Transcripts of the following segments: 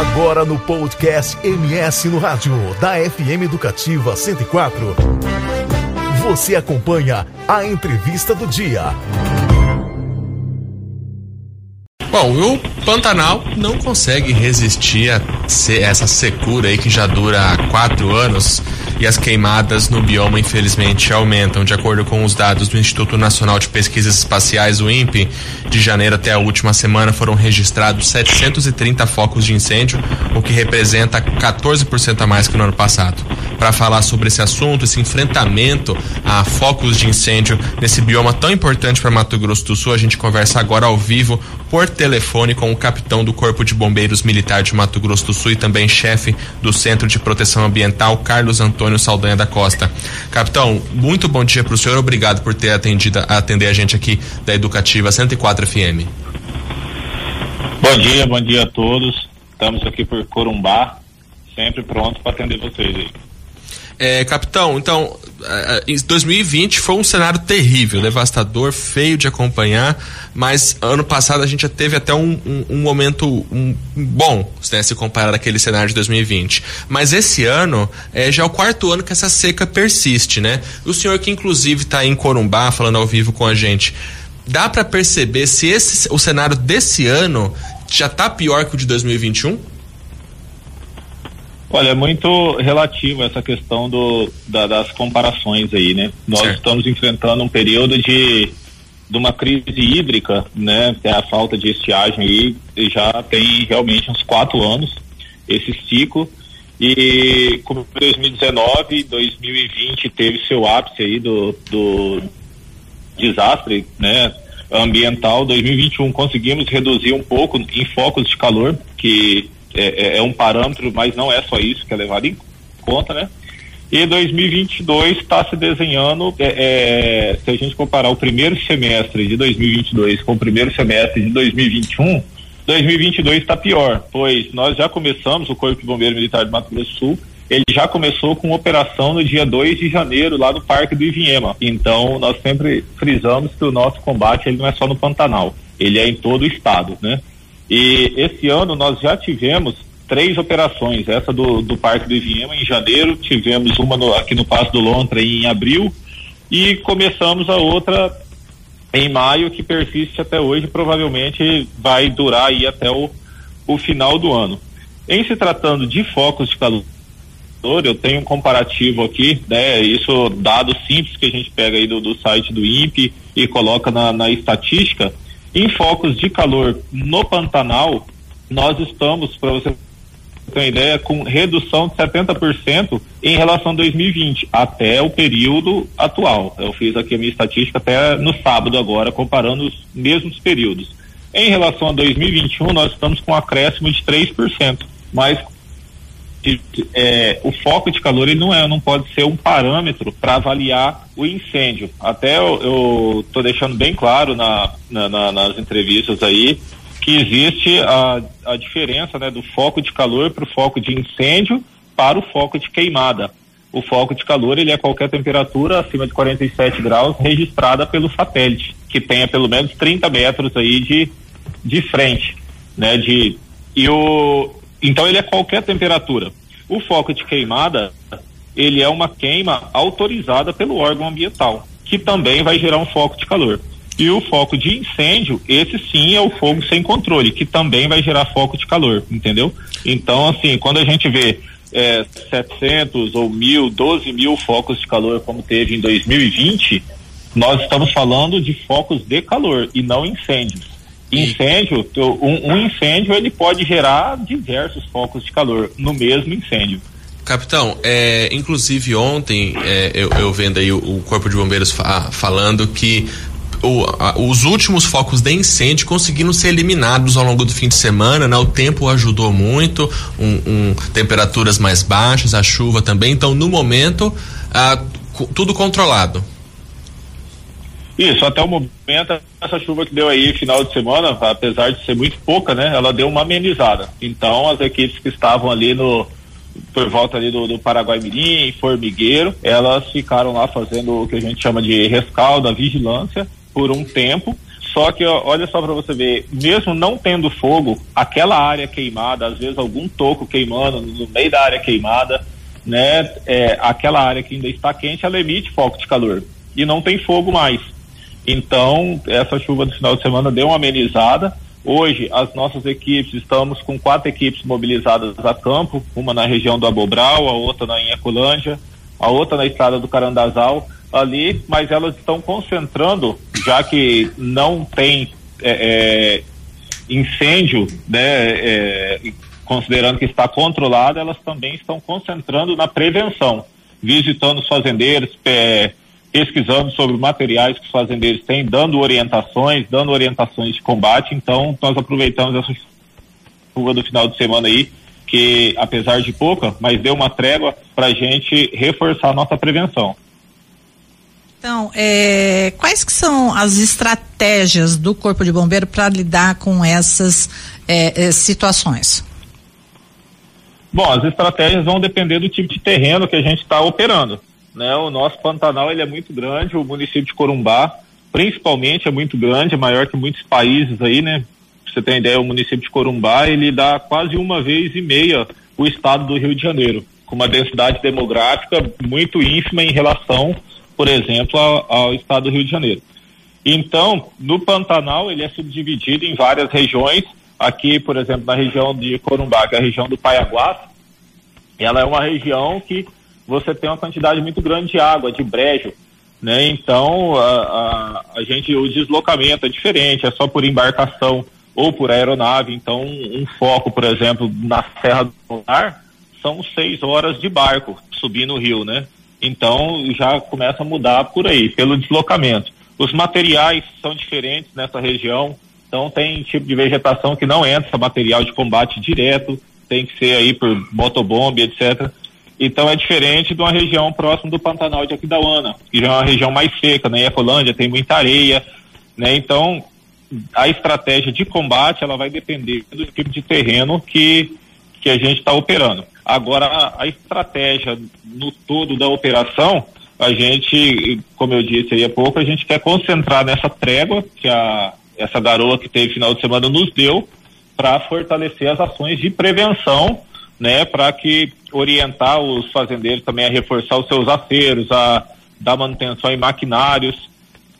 Agora no podcast MS no Rádio, da FM Educativa 104. Você acompanha a entrevista do dia. Bom, o Pantanal não consegue resistir a essa secura aí que já dura quatro anos e as queimadas no bioma infelizmente aumentam. De acordo com os dados do Instituto Nacional de Pesquisas Espaciais, o INPE, de janeiro até a última semana foram registrados 730 focos de incêndio, o que representa 14% a mais que no ano passado. Para falar sobre esse assunto, esse enfrentamento a focos de incêndio nesse bioma tão importante para Mato Grosso do Sul, a gente conversa agora ao vivo por telefone com o capitão do Corpo de Bombeiros Militar de Mato Grosso do Sul e também chefe do Centro de Proteção Ambiental, Carlos Antônio Saldanha da Costa. Capitão, muito bom dia para o senhor, obrigado por ter atendido, atender a gente aqui da Educativa 104 FM. Bom dia, bom dia a todos. Estamos aqui por Corumbá, sempre pronto para atender vocês aí. É, capitão, então, em 2020 foi um cenário terrível, devastador, feio de acompanhar, mas ano passado a gente já teve até um, um, um momento um, bom, né, se comparar aquele cenário de 2020. Mas esse ano é já é o quarto ano que essa seca persiste, né? O senhor que inclusive está em Corumbá falando ao vivo com a gente, dá para perceber se esse, o cenário desse ano já está pior que o de 2021? Olha, é muito relativo essa questão do, da, das comparações aí, né? Nós certo. estamos enfrentando um período de, de uma crise hídrica, né? É a falta de estiagem aí já tem realmente uns quatro anos esse ciclo e como 2019, 2020 teve seu ápice aí do, do desastre, né? Ambiental, 2021 conseguimos reduzir um pouco em focos de calor que é, é, é, um parâmetro, mas não é só isso que é levado em conta, né? E 2022 está se desenhando, é, é, se a gente comparar o primeiro semestre de 2022 com o primeiro semestre de 2021, 2022 está pior, pois nós já começamos, o Corpo de Bombeiro Militar de Mato Grosso do Sul, ele já começou com operação no dia 2 de janeiro, lá no Parque do Ivinhema. Então, nós sempre frisamos que o nosso combate ele não é só no Pantanal, ele é em todo o estado, né? E esse ano nós já tivemos três operações, essa do, do Parque do Iviema em janeiro, tivemos uma no, aqui no Passo do Lontra em abril e começamos a outra em maio que persiste até hoje, provavelmente vai durar aí até o, o final do ano. Em se tratando de focos de calor, eu tenho um comparativo aqui, né? Isso dados simples que a gente pega aí do, do site do INPE e coloca na, na estatística. Em focos de calor no Pantanal, nós estamos, para você ter uma ideia, com redução de 70% em relação a 2020, até o período atual. Eu fiz aqui a minha estatística até no sábado agora, comparando os mesmos períodos. Em relação a 2021, nós estamos com um acréscimo de 3%, mas é, o foco de calor ele não é, não pode ser um parâmetro para avaliar o incêndio. Até eu estou deixando bem claro na, na, na, nas entrevistas aí que existe a, a diferença né, do foco de calor para o foco de incêndio para o foco de queimada. O foco de calor ele é qualquer temperatura acima de 47 graus registrada pelo satélite, que tenha pelo menos 30 metros aí de, de frente, né? De, e o, então ele é qualquer temperatura. O foco de queimada, ele é uma queima autorizada pelo órgão ambiental, que também vai gerar um foco de calor. E o foco de incêndio, esse sim é o fogo sem controle, que também vai gerar foco de calor, entendeu? Então, assim, quando a gente vê é, 700 ou mil, 12 mil focos de calor, como teve em 2020, nós estamos falando de focos de calor e não incêndios. Incêndio, um, um, incêndio ele pode gerar diversos focos de calor no mesmo incêndio. Capitão, é, inclusive ontem é, eu, eu, vendo aí o, o Corpo de Bombeiros fa falando que o, a, os últimos focos de incêndio conseguiram ser eliminados ao longo do fim de semana, né? O tempo ajudou muito, um, um, temperaturas mais baixas, a chuva também. Então, no momento, ah, tudo controlado. Isso, até o momento, essa chuva que deu aí final de semana, apesar de ser muito pouca, né? Ela deu uma amenizada. Então, as equipes que estavam ali no por volta ali do, do Paraguai Mirim, Formigueiro, elas ficaram lá fazendo o que a gente chama de rescaldo, a vigilância, por um tempo. Só que ó, olha só para você ver, mesmo não tendo fogo, aquela área queimada, às vezes algum toco queimando no meio da área queimada, né? É, aquela área que ainda está quente, ela emite foco de calor e não tem fogo mais. Então, essa chuva do final de semana deu uma amenizada. Hoje, as nossas equipes, estamos com quatro equipes mobilizadas a campo, uma na região do Abobral, a outra na Inhacolândia, a outra na estrada do Carandazal, ali, mas elas estão concentrando, já que não tem é, é, incêndio, né, é, considerando que está controlado, elas também estão concentrando na prevenção, visitando os fazendeiros, pesquisando sobre materiais que os fazendeiros têm, dando orientações, dando orientações de combate. Então, nós aproveitamos essa chuva do final de semana aí, que apesar de pouca, mas deu uma trégua para a gente reforçar a nossa prevenção. Então, é, quais que são as estratégias do Corpo de Bombeiro para lidar com essas é, é, situações? Bom, as estratégias vão depender do tipo de terreno que a gente está operando. Né? O nosso Pantanal ele é muito grande, o município de Corumbá, principalmente, é muito grande, é maior que muitos países aí, né? Pra você ter ideia, o município de Corumbá, ele dá quase uma vez e meia o estado do Rio de Janeiro, com uma densidade demográfica muito ínfima em relação, por exemplo, ao, ao estado do Rio de Janeiro. Então, no Pantanal, ele é subdividido em várias regiões, aqui, por exemplo, na região de Corumbá, que é a região do Paiaguás, ela é uma região que você tem uma quantidade muito grande de água, de brejo, né? Então, a, a, a gente, o deslocamento é diferente, é só por embarcação ou por aeronave. Então, um foco, por exemplo, na Serra do Mar, são seis horas de barco subindo o rio, né? Então, já começa a mudar por aí, pelo deslocamento. Os materiais são diferentes nessa região, então tem tipo de vegetação que não entra material de combate direto, tem que ser aí por motobomba, etc. Então é diferente de uma região próxima do Pantanal de Aquidauana, que já é uma região mais seca, né? Ecolândia tem muita areia, né? Então a estratégia de combate ela vai depender do tipo de terreno que, que a gente está operando. Agora a, a estratégia no todo da operação, a gente, como eu disse aí há pouco, a gente quer concentrar nessa trégua que a essa garoa que teve final de semana nos deu para fortalecer as ações de prevenção, né, para que orientar os fazendeiros também a reforçar os seus aceros, a dar manutenção em maquinários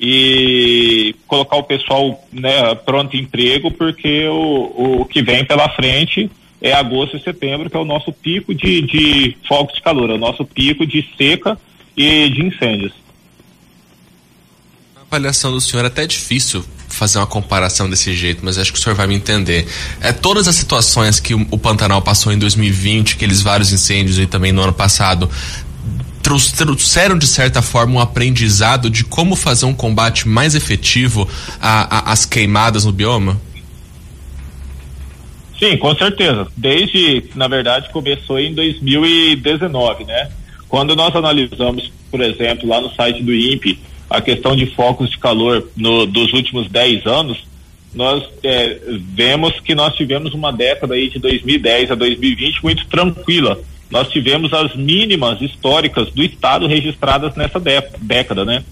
e colocar o pessoal né, pronto emprego, porque o, o que vem pela frente é agosto e setembro, que é o nosso pico de, de focos de calor, é o nosso pico de seca e de incêndios. A avaliação do senhor é até difícil fazer uma comparação desse jeito, mas acho que o senhor vai me entender. É todas as situações que o, Pantanal passou em 2020, aqueles vários incêndios e também no ano passado, trouxeram de certa forma um aprendizado de como fazer um combate mais efetivo às queimadas no bioma? Sim, com certeza. Desde, na verdade, começou em 2019, né? Quando nós analisamos, por exemplo, lá no site do INPE, a questão de focos de calor no, dos últimos 10 anos, nós é, vemos que nós tivemos uma década aí de 2010 a 2020 muito tranquila. Nós tivemos as mínimas históricas do estado registradas nessa década, né?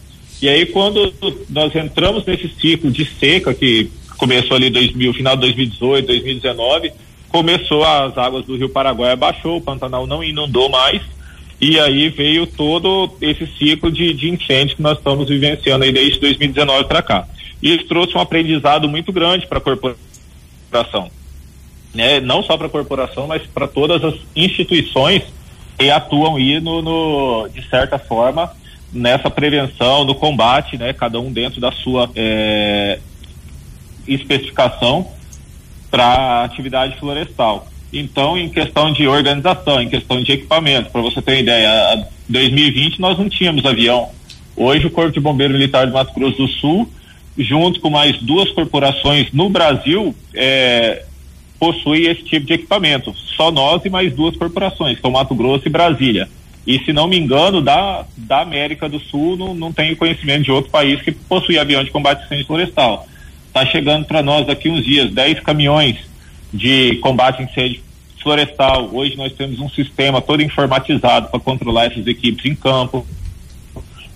E aí quando nós entramos nesse ciclo de seca que começou ali 2000, final de 2018, 2019, começou as águas do Rio Paraguai baixou, o Pantanal não inundou mais e aí veio todo esse ciclo de, de incêndios que nós estamos vivenciando aí desde 2019 para cá. E isso trouxe um aprendizado muito grande para a corporação. Né? Não só para a corporação, mas para todas as instituições que atuam aí no, no, de certa forma nessa prevenção, no combate, né? Cada um dentro da sua é, especificação para a atividade florestal. Então, em questão de organização, em questão de equipamento, para você ter uma ideia, em 2020 nós não tínhamos avião. Hoje o Corpo de Bombeiro Militar de Mato Grosso do Sul, junto com mais duas corporações no Brasil, é, possui esse tipo de equipamento. Só nós e mais duas corporações, são Mato Grosso e Brasília. E se não me engano, da, da América do Sul, não, não tenho conhecimento de outro país que possui avião de combate incêndio florestal. Está chegando para nós daqui uns dias 10 caminhões de combate incêndio florestal. Hoje nós temos um sistema todo informatizado para controlar essas equipes em campo.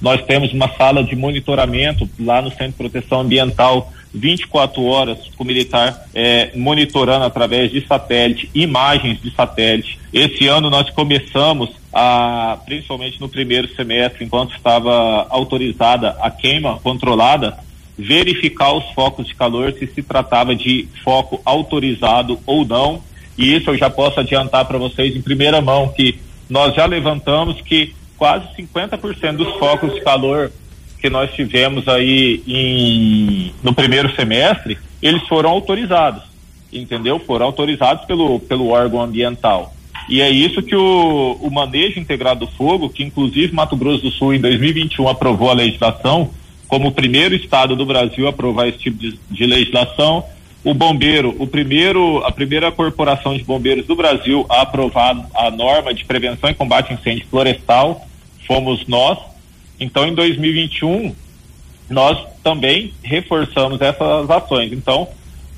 Nós temos uma sala de monitoramento lá no Centro de Proteção Ambiental 24 horas com o militar é, monitorando através de satélite, imagens de satélite. Esse ano nós começamos a, principalmente no primeiro semestre, enquanto estava autorizada a queima controlada, verificar os focos de calor se se tratava de foco autorizado ou não. E isso eu já posso adiantar para vocês em primeira mão que nós já levantamos que quase 50% dos focos de calor que nós tivemos aí em, no primeiro semestre, eles foram autorizados, entendeu? Foram autorizados pelo, pelo órgão ambiental. E é isso que o, o manejo integrado do fogo, que inclusive Mato Grosso do Sul em 2021 aprovou a legislação, como o primeiro estado do Brasil a aprovar esse tipo de, de legislação, o bombeiro, o primeiro, a primeira corporação de bombeiros do Brasil a aprovar a norma de prevenção e combate a incêndio florestal, fomos nós, então, em 2021, nós também reforçamos essas ações. Então,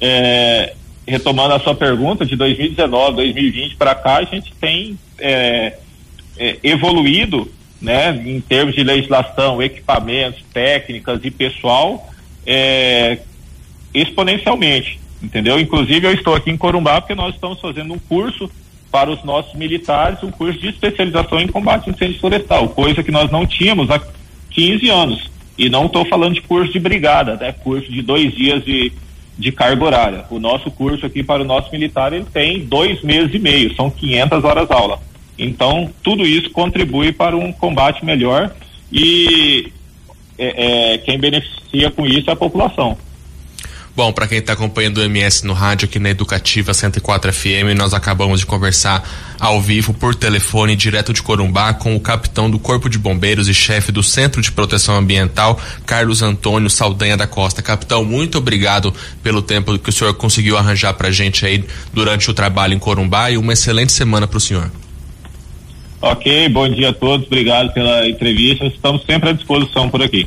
é, retomando a sua pergunta, de 2019, 2020 para cá, a gente tem é, é, evoluído né, em termos de legislação, equipamentos, técnicas e pessoal é, exponencialmente, entendeu? Inclusive eu estou aqui em Corumbá porque nós estamos fazendo um curso para os nossos militares um curso de especialização em combate a incêndio florestal, coisa que nós não tínhamos há 15 anos. E não estou falando de curso de brigada, né? Curso de dois dias de, de carga horária. O nosso curso aqui para o nosso militar ele tem dois meses e meio, são 500 horas aula. Então tudo isso contribui para um combate melhor e é, é, quem beneficia com isso é a população. Bom, para quem está acompanhando o MS no rádio aqui na Educativa 104 FM, nós acabamos de conversar ao vivo por telefone direto de Corumbá com o capitão do Corpo de Bombeiros e chefe do Centro de Proteção Ambiental, Carlos Antônio Saldanha da Costa. Capitão, muito obrigado pelo tempo que o senhor conseguiu arranjar para a gente aí durante o trabalho em Corumbá e uma excelente semana para o senhor. Ok, bom dia a todos, obrigado pela entrevista. Estamos sempre à disposição por aqui.